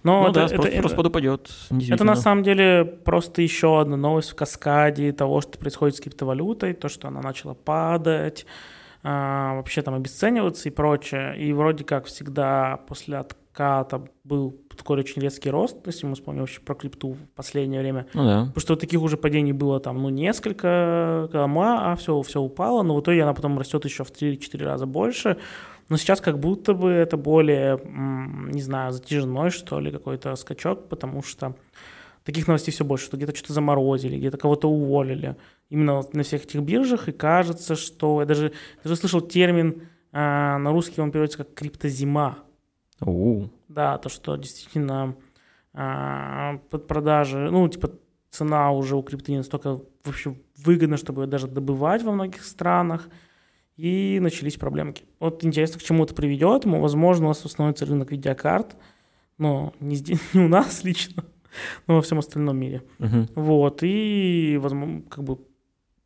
Но Ну это, да, это- спрос, это- спрос подупадет. это на самом деле просто еще одна новость в каскаде того, что происходит с криптовалютой, то, что она начала падать, а, вообще там обесцениваться и прочее. И вроде как всегда после отката был такой очень резкий рост, если мы вспомним вообще про крипту в последнее время. Ну да. Потому что вот таких уже падений было там, ну, несколько, а все, все упало, но в итоге она потом растет еще в 3-4 раза больше. Но сейчас как будто бы это более, не знаю, затяжной, что ли, какой-то скачок, потому что таких новостей все больше, что где-то что-то заморозили, где-то кого-то уволили. Именно вот на всех этих биржах, и кажется, что... Я даже, даже слышал термин, а, на русский он переводится как криптозима. У, Да, то, что действительно а, под продажи, ну, типа, цена уже у крипты не настолько вообще выгодна, чтобы ее даже добывать во многих странах, и начались проблемки. Вот интересно, к чему это приведет. Возможно, у нас становится рынок видеокарт, Но не, здесь, не у нас лично, но во всем остальном мире. Мгм. Вот, и, возможно, как бы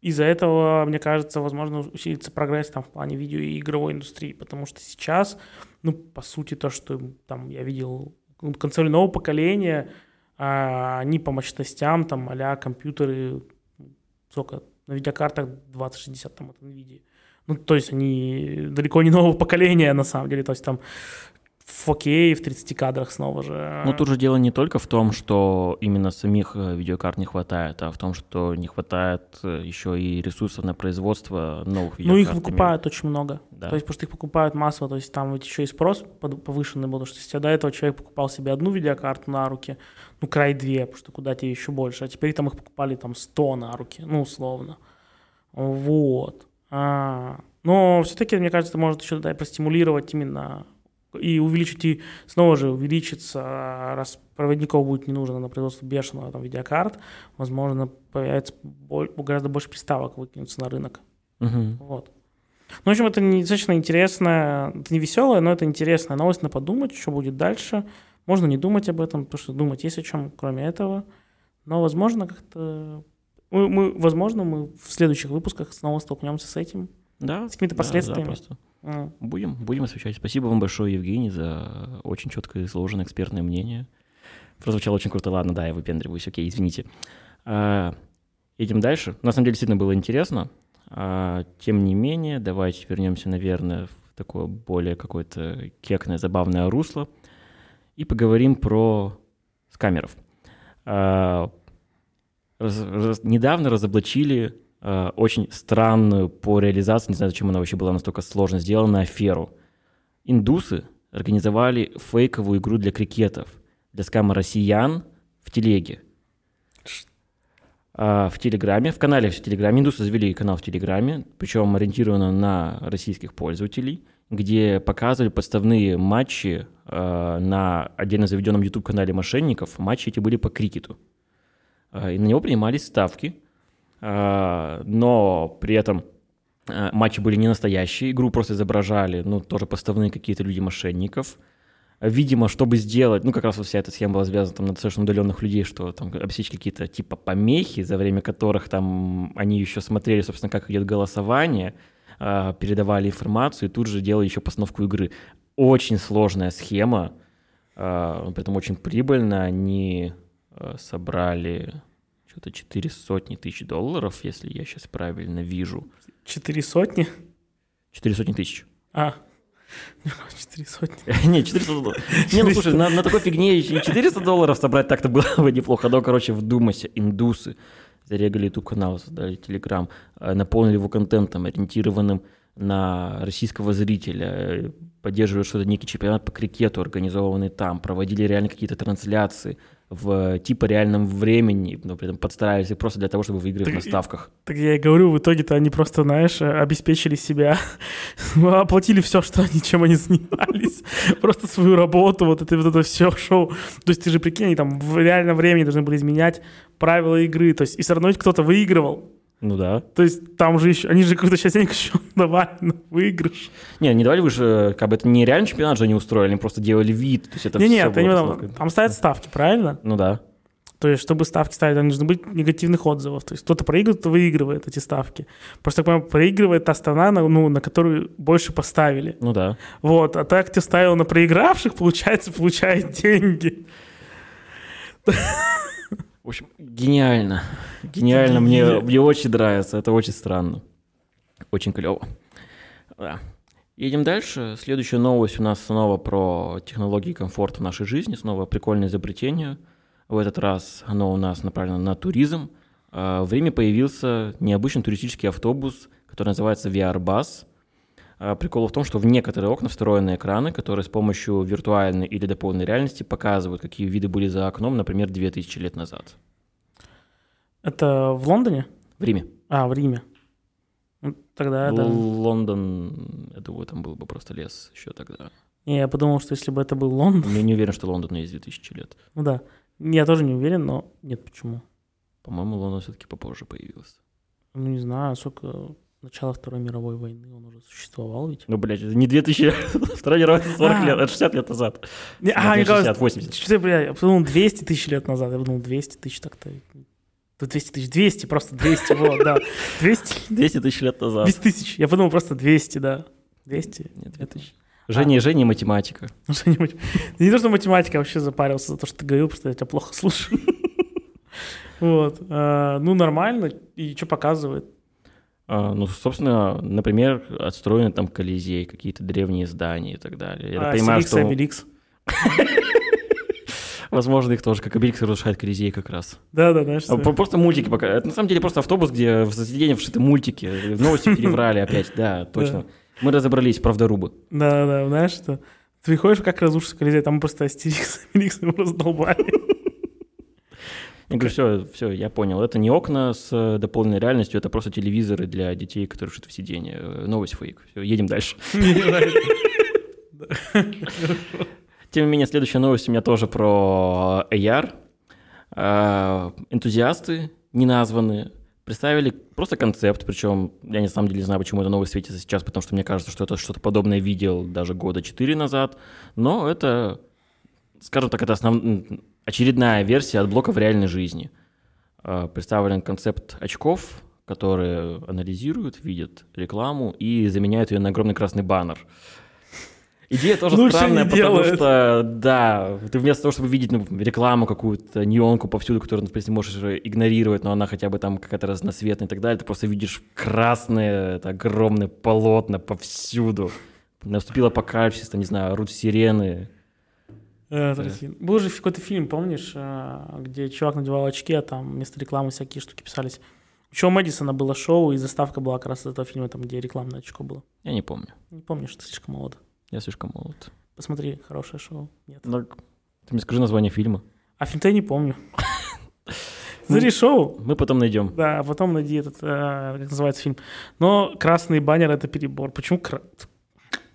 из-за этого, мне кажется, возможно, усилится прогресс там в плане видео и игровой индустрии, потому что сейчас, ну, по сути, то, что там я видел ну, консоли нового поколения, а, они по мощностям, там, а компьютеры, сколько, на видеокартах 2060, там, от NVIDIA. Ну, то есть они далеко не нового поколения, на самом деле, то есть там в 4К, в 30 кадрах снова же. Ну, тут же дело не только в том, что именно самих э, видеокарт не хватает, а в том, что не хватает э, еще и ресурсов на производство новых видеокарт. Ну, их выкупают очень много. Да. То есть, потому что их покупают массово, то есть там ведь еще и спрос повышенный был, потому что если до этого человек покупал себе одну видеокарту на руки, ну, край две, потому что куда тебе еще больше, а теперь там их покупали там 100 на руки, ну, условно. Вот. А, но все-таки, мне кажется, может еще да, и простимулировать именно и увеличить, и снова же увеличится, раз проводников будет не нужно на производство бешеного там, видеокарт, возможно, появится бо- гораздо больше приставок выкинется на рынок. Мгм. Вот. Ну, в общем, это достаточно интересная, это не веселая, но это интересная новость на подумать, что будет дальше. Можно не думать об этом, потому что думать есть о чем, кроме этого. Но, возможно, как-то... Мы, мы- возможно, мы в следующих выпусках снова столкнемся с этим. Да, С какими-то да, последствиями. запросто. М. Будем, будем освещать. Спасибо вам большое, Евгений, за очень четкое изложенное экспертное мнение. Прозвучало очень круто. Ладно, да, я выпендриваюсь. Окей, извините. А, Едем дальше. На самом деле, действительно было интересно. А, Тем не менее, давайте вернемся, наверное, в такое более какое-то кекное, забавное русло и поговорим про скамеров. А, раз- раз- недавно разоблачили э, очень странную по реализации, не знаю, зачем она вообще была настолько сложно сделана, аферу. Индусы организовали фейковую игру для крикетов, для скама россиян в телеге. А, в Телеграме, в канале в Телеграме. Индусы завели канал в Телеграме, причем ориентировано на российских пользователей, где показывали подставные матчи э, на отдельно заведенном YouTube-канале мошенников. Матчи эти были по крикету. А, И на него принимались ставки, а, но при этом а, матчи были не настоящие, игру просто изображали, ну, тоже поставные какие-то люди мошенников. Видимо, чтобы сделать, ну, как раз вот вся эта схема была связана там, на достаточно удаленных людей, что там обсечь какие-то типа помехи, за время которых там они еще смотрели, собственно, как идет голосование, передавали информацию и тут же делали еще постановку игры. Очень сложная схема, при этом очень прибыльно. Они собрали что-то 4 сотни тысяч долларов, если я сейчас правильно вижу. Четыре сотни? 4 сотни тысяч. А, четыре сотни. Не, 400 долларов. Не, ну слушай, на, на такой фигне еще и 400 долларов собрать так-то было бы неплохо. Но, короче, вдумайся, индусы зарегали YouTube канал, создали Telegram, э, наполнили его контентом, ориентированным на российского зрителя, э, поддерживали что-то некий чемпионат по крикету, организованный там, проводили реально какие-то трансляции в типа реальном времени, но при этом подстраивались их просто для того, чтобы выиграть Так на и- ставках. Так я и говорю, в итоге-то они просто, знаешь, э, обеспечили себя, оплатили все, что они, чем они занимались, просто свою работу, вот это вот это все шоу. То есть ты же прикинь, они там в реальном времени должны были изменять правила игры, то есть и все равно кто-то выигрывал. Ну да. То есть там же еще, они же какой-то сейчас денег еще давали на выигрыш. Не, не давали вы же, как бы это не реальный чемпионат же они устроили, они просто делали вид. То есть это Не, нет, было именно постановка. там ставят ставки, правильно? Ну да. То есть, чтобы ставки ставить, там должны быть негативных отзывов. То есть, кто-то проигрывает, кто выигрывает эти ставки. Просто, так понимаю, проигрывает та страна, на- ну, на которую больше поставили. Ну да. Вот, а так ты ставил на проигравших, получается, получает деньги. В общем, гениально. Гениально. Мне, мне очень нравится. Это очень странно. Очень клево. Да. Едем дальше. Следующая новость у нас снова про технологии комфорта в нашей жизни. Снова прикольное изобретение. В этот раз оно у нас направлено на туризм. А, В Риме появился необычный туристический автобус, который называется VR-бас. А, Прикол в том, что в некоторые окна встроены экраны, которые с помощью виртуальной или дополненной реальности показывают, какие виды были за окном, например, 2000 лет назад. Это в Лондоне? В Риме. А, в Риме. Ну, Тогда это... Лондон, я думаю, там был бы просто лес еще тогда. Не, я подумал, что если бы это был Лондон... Я не уверен, что Лондону есть 2000 лет. Ну да. Я тоже не уверен, но нет, почему? По-моему, Лондон все-таки попозже появился. Ну, не знаю, сколько... начала Второй мировой войны он уже существовал ведь. Ну, блядь, это не 2000, Вторая мировая 40 А. лет, это 60 лет назад. Не, а, мне кажется, 60, 80. что-то, бля, я подумал 200 тысяч лет назад, я подумал 200 тысяч так-то. Да 200 тысяч, 200, просто 200, вот, да. 200, 200 тысяч лет назад. 200 тысяч, я подумал просто 200, да. 200? Нет, Это- 2000. Женя, Женя математика. Что-нибудь. Не то, что математика вообще запарился за то, что ты говорил, просто я тебя плохо слушаю. Вот. а, Ну, нормально. И что показывает? А, ну, собственно, например, отстроены там Колизей, какие-то древние здания и так далее. Я А, понимаю, Астерикс и что, Обеликс. возможно, их тоже, как Обеликс, разрушает Колизей как раз. Да, да, знаешь. А, про- Просто мультики пока. Это на самом деле просто автобус, где в сиденье вшиты мультики. В новости переврали опять, да, точно. Мы разобрались, правдорубы. Да, да, знаешь, что ты приходишь, как разрушится Колизей, там просто Астерикс и Обеликс его раздолбали. Я говорю, все, все, я понял. Это не окна с э, дополненной реальностью, это просто телевизоры для детей, которые вшиты в сиденье. Э, Новость фейк. Все, едем дальше. Не. Тем не менее, следующая новость у меня тоже про AR. А, Энтузиасты, неназванные, представили просто концепт, причем я на самом деле не знаю, почему эта новость светится сейчас, потому что мне кажется, что это что-то подобное видел даже года 4 назад, но это, скажем так, это основ... очередная версия от блока в реальной жизни. А, Представлен концепт очков, которые анализируют, видят рекламу и заменяют ее на огромный красный баннер. Идея тоже Лучше странная, потому делают. что, да, ты вместо того, чтобы видеть ну, рекламу какую-то, неонку повсюду, которую, например, можешь игнорировать, но она хотя бы там какая-то разноцветная и так далее, ты просто видишь красное, это огромное полотна повсюду. Наступил апокалипсис, там, не знаю, орут сирены. Э, отвратительно. Был же какой-то фильм, помнишь, а, где чувак надевал очки, а там вместо рекламы всякие штуки писались. У Мэдисона было шоу, и заставка была как раз из этого фильма, там, где рекламное очко было. Я не помню, Не помнишь, ты слишком молод. я слишком молод. Посмотри, хорошее шоу. Нет. Ну, ты мне скажи название фильма. А фильм-то я не помню. Смотри, шоу. Мы потом найдем. Да, а потом найди этот, э, как называется фильм. Но красный баннер — это перебор. Почему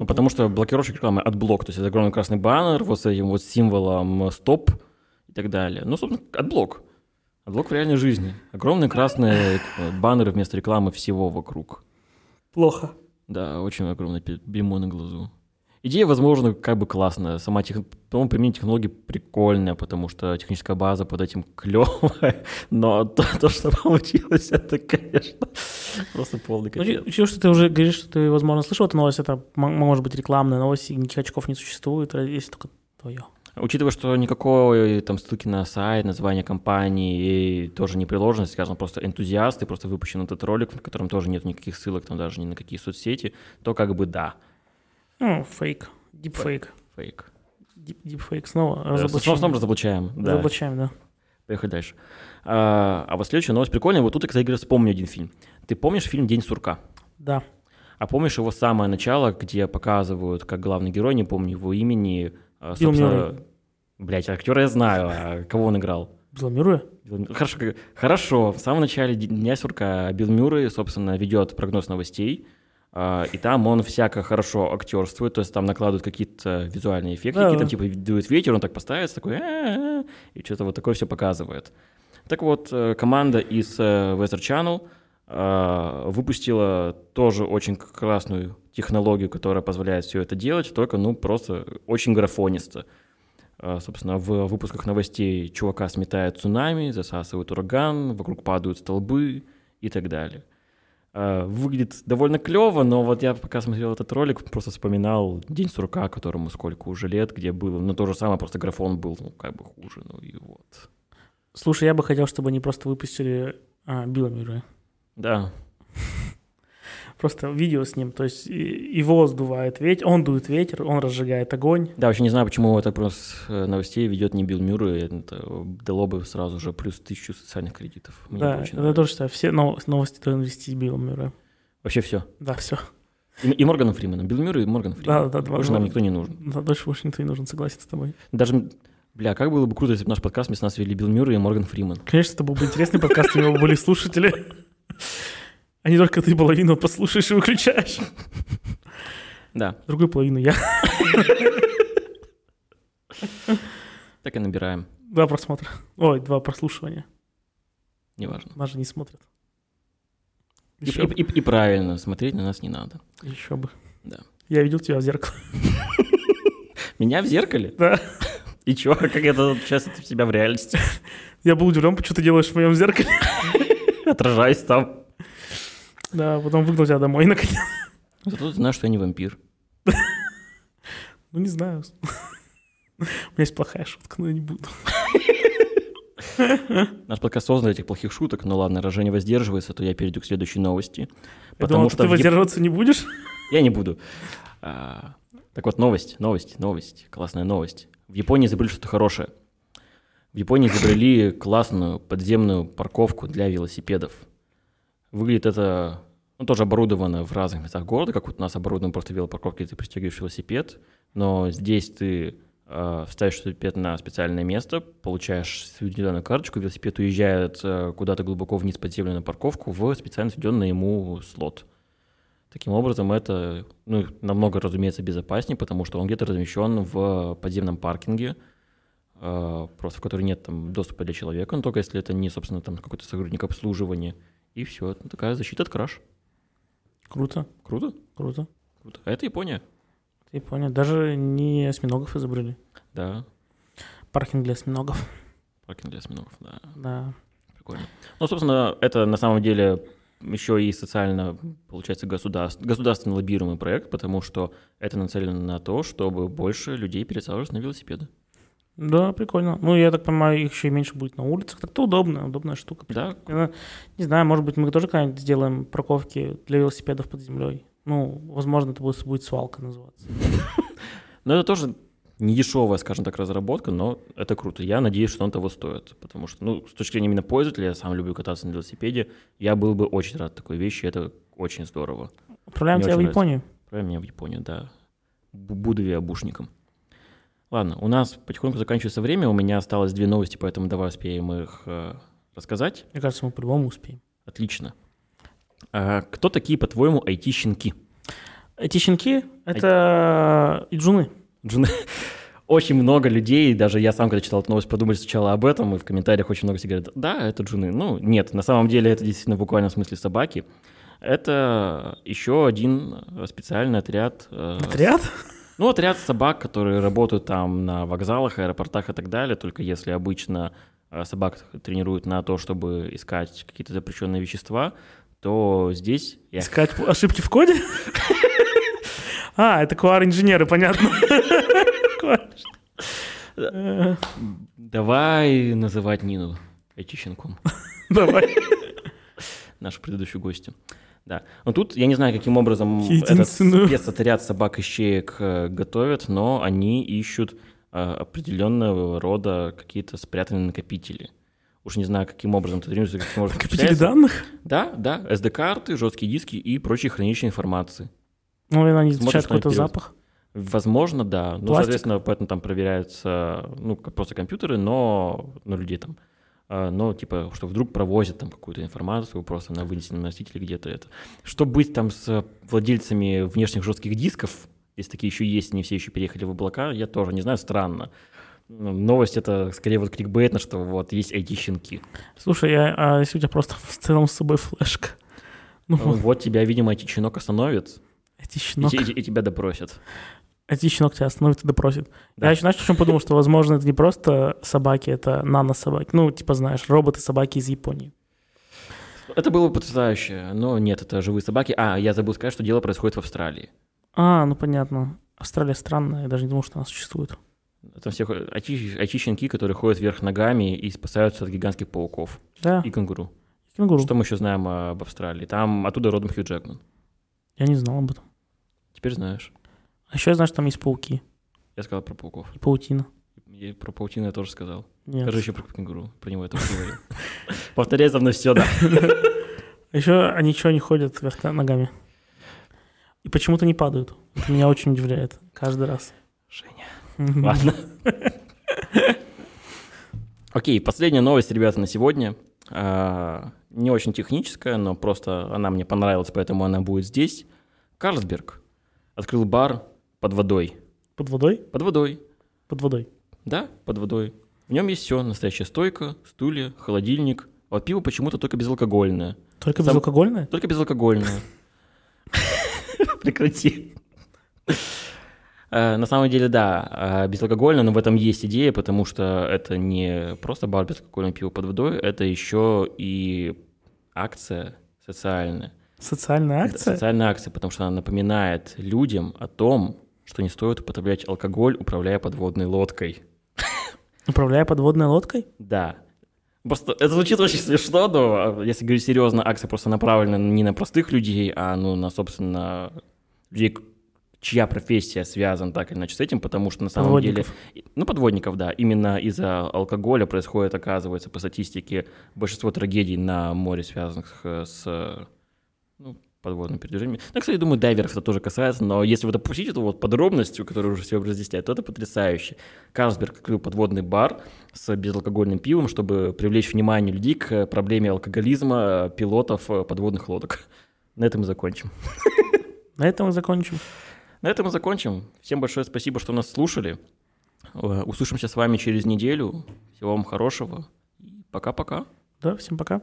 Ну, потому что блокировщик рекламы AdBlock, то есть это огромный красный баннер вот с этим вот символом стоп и так далее. Ну, собственно, AdBlock. AdBlock в реальной жизни. Огромные красные э, баннеры вместо рекламы всего вокруг. плохо? Да, очень огромное пе- бельмо на глазу. Идея, возможно, как бы классная. Сама тех... по-моему, применение технологий прикольная, потому что техническая база под этим клевая. Но то, то, что получилось, это, конечно, просто полный Ну, капец. учитывая, что ты уже говоришь, что ты, возможно, слышал эту новость, это может быть рекламная новость, и никаких очков не существует, есть только твое. Учитывая, что никакой там ссылки на сайт, название компании и тоже не приложено, скажем, просто энтузиасты, просто выпущен этот ролик, в котором тоже нет никаких ссылок, там даже ни на какие соцсети, то как бы да, Ну, фейк. Дипфейк. фейк. Дип- Дипфейк снова Снова, разоблачаем. снова разоблачаем, да. Разоблачаем, да. Поехали дальше. А, а вот следующая новость прикольная. Вот тут я, кстати говоря, вспомню один фильм. Ты помнишь фильм «День сурка»? Да. А помнишь его самое начало, где показывают, как главный герой, не помню его имени, Билл собственно... Блять, актера я знаю, а кого он играл? Билл Мюррей? Хорошо, хорошо. В самом начале Дня сурка Билл Мюррей, собственно, ведет прогноз новостей, и там он всяко хорошо актерствует, то есть там накладывают какие-то визуальные эффекты, Да. какие там типа дует ветер, он так поставится, такой «А-а-а», и что-то вот такое все показывает. Так вот, э, команда из э, Weather Channel э, выпустила тоже очень классную технологию, которая позволяет все это делать, только, ну, просто очень графонисто. Э, Собственно, в выпусках новостей чувака сметает цунами, засасывает ураган, вокруг падают столбы и так далее. Э, Выглядит довольно клево, но вот я пока смотрел этот ролик, просто вспоминал День сурка, которому сколько уже лет, где было, ну то же самое, просто графон был, ну как бы хуже, ну и вот. Слушай, я бы хотел, чтобы они просто выпустили а, Билла Мюррея. Да, Просто видео с ним, то есть его сдувает ветер, он дует ветер, он разжигает огонь. да, вообще не знаю, почему это просто э, новостей ведет не Билл Мюррей, это дало бы сразу же плюс тысячу социальных кредитов. Мне да, это тоже считаю. Все нов- новости должны вести Билла Мюррея. Вообще все. Да, все. И, и Морганом Фрименом. Билл Мюррей и Морган Фримен. Да, да, два- Больше нам никто не нужен. Да, дальше больше никто не нужен, согласен с тобой. Даже, бля, как было бы круто, если бы наш подкаст вместо нас вели Билл Мюррей и Морган Фриман. Конечно, это был бы интересный подкаст, у него были слушатели. А не только ты половину послушаешь и выключаешь. Да, Другую половину я. так и набираем. Два просмотра. Ой, два прослушивания. Неважно. Нас же не смотрят. И, и- и правильно, смотреть на нас не надо. еще бы. Да. Я видел тебя в зеркало. Меня в зеркале? Да. И чё, как это сейчас это в тебя в реальности? Я был удивлен, почему ты делаешь в моем зеркале. Отражаюсь там. Да, потом выгнал тебя домой наконец. Зато ты знаешь, что я не вампир. Ну, не знаю. У меня есть плохая шутка, но я не буду. Наш подкаст создан для этих плохих шуток, но ладно, раз Женя воздерживается, то я перейду к следующей новости. Я думал, ты в воздерживаться не будешь. Я не буду. А, так вот, новость, новость, новость, классная новость. В Японии изобрели что-то хорошее. В Японии изобрели классную подземную парковку для велосипедов. Выглядит это, ну, тоже оборудовано в разных местах города, как вот у нас оборудовано просто велопарковки, ты пристегиваешь велосипед, но здесь ты э, ставишь велосипед на специальное место, получаешь индивидуальную карточку, велосипед уезжает э, куда-то глубоко вниз под землю на парковку в специально отведенный ему слот. Таким образом, это ну, намного, разумеется, безопаснее, потому что он где-то размещен в подземном паркинге, э, просто в который нет там доступа для человека, но только если это не, собственно, там какой-то сотрудник обслуживания. И все, это такая защита от краж. Круто, Круто? круто. Круто. А это Япония. Ты понял. Даже не осьминогов изобрели. Да, Паркинг для осьминогов. паркинг для осьминогов, да, Да. прикольно. Ну, собственно, это на самом деле еще и социально, получается, государств, государственно лоббируемый проект, потому что это нацелено на то, чтобы больше людей пересаживалось на велосипеды. Да, прикольно. Ну, я так понимаю, их еще и меньше будет на улицах. Так-то удобно, удобная штука. Да, Я Не знаю, может быть, мы тоже когда-нибудь сделаем парковки для велосипедов под землей. Ну, возможно, это будет, будет свалка называться. Но это тоже не дешевая, скажем так, разработка, но это круто. Я надеюсь, что он того стоит, потому что, ну, с точки зрения именно пользователя, я сам люблю кататься на велосипеде, я был бы очень рад такой вещи, это очень здорово. Отправляем тебя в очень Японию. Отправь меня в Японию, да. Бу- Буду виабушником. Ладно, у нас потихоньку заканчивается время, у меня осталось две новости, поэтому давай успеем их э, рассказать. Мне кажется, мы по-любому успеем. Отлично. А, кто такие, по-твоему, IT-щенки? Эти щенки — это иджуны. Джуны. Очень много людей, даже я сам, когда читал эту новость, подумали сначала об этом, и в комментариях очень много все говорят, да, это джуны. Ну, нет, на самом деле это действительно в буквальном смысле собаки. Это еще один э, специальный отряд. э, Отряд? Ну, отряд собак, которые работают там на вокзалах, аэропортах и так далее, только если обычно э, собак тренируют на то, чтобы искать какие-то запрещенные вещества, то здесь... я- Искать ошибки в коде? А, это QR-инженеры, понятно. Давай называть Нину IT-щенком. Давай. нашу предыдущую гостью. Да. Но тут я не знаю, каким образом этот Единственную. спецотряд собак-ищеек э, готовят, но они ищут э, определенного рода какие-то спрятанные накопители. Уж не знаю, каким образом это тренируется, каким образом Накопители данных? Да, да, SD-карты, жесткие диски и прочие хранилища информации. Ну, они изучают какой-то запах. Возможно, да. Ну, Пластик. соответственно, поэтому там проверяются, ну, просто компьютеры, но, ну, людей там. А, Но, типа, что вдруг провозят там какую-то информацию просто на вынесенном носителе где-то это. Что быть там с владельцами внешних жестких дисков, если такие еще есть, не все еще переехали в облака, я тоже не знаю, странно. Ну, Новость это скорее вот кликбейтно, что вот есть IT-щенки. Слушай, я- а если у тебя просто в целом с собой флешка? Ну, Ну, Вот тебя, видимо, IT-щенок остановит эти и, щенок, те- и- и тебя допросят. Щенок тебя остановит и допросит. Да. Я еще, знаешь, о чем подумал, что, возможно, это не просто собаки, это нано-собаки. Ну, типа, знаешь, роботы-собаки из Японии. Это было бы потрясающе, но нет, это живые собаки. А, я забыл сказать, что дело происходит в Австралии. А, ну понятно. Австралия странная, я даже не думал, что она существует. Это все очищенки, которые ходят вверх ногами и спасаются от гигантских пауков Да, и кенгуру. кенгуру. Что мы еще знаем об Австралии? Там оттуда родом Хью Джекман. Я не знал об этом. Теперь знаешь. А еще я знаю, что там есть пауки Я сказал про пауков. и паутина. И про паутину я тоже сказал. Нет. Скажи еще про кенгуру. Про него я тоже говорил. Повторяй за мной все, да. А еще они что, не ходят вверх ногами? И почему-то не падают. Это меня очень удивляет каждый раз. Женя. Ладно. Окей, последняя новость, ребята, на сегодня. А, Не очень техническая, но просто она мне понравилась, поэтому она будет здесь. Карлсберг открыл бар под водой. Под водой? Под водой. Под водой. Да, под водой. В нем есть все. Настоящая стойка, стулья, холодильник. А вот пиво почему-то только безалкогольное. Только Сам- безалкогольное? Только безалкогольное. Прекрати. Э, На самом деле, да, э, безалкогольное, но в этом есть идея, потому что это не просто бар безалкогольного пива под водой, это еще и акция социальная. Социальная акция? Социальная акция, потому что она напоминает людям о том, что не стоит употреблять алкоголь, управляя подводной лодкой. Управляя подводной лодкой? Да. Просто это звучит очень смешно, но если говорить серьезно, акция просто направлена не на простых людей, а ну, на, собственно, людей, чья профессия связана так или иначе с этим, потому что на самом Подводников. деле... Ну, подводников, да. Именно из-за алкоголя происходит, оказывается, по статистике, большинство трагедий на море, связанных с ну, подводным передвижением. Ну, кстати, думаю, дайверов это тоже касается, но если вот опустить эту вот подробностью, которую уже все разъясняет, то это потрясающе. Карлсберг открыл подводный бар с безалкогольным пивом, чтобы привлечь внимание людей к проблеме алкоголизма пилотов э, подводных лодок. На этом и закончим. На этом мы закончим. На этом и закончим. Всем большое спасибо, что нас слушали. Э, Услышимся с вами через неделю. Всего вам хорошего. Пока-пока. Да, всем пока.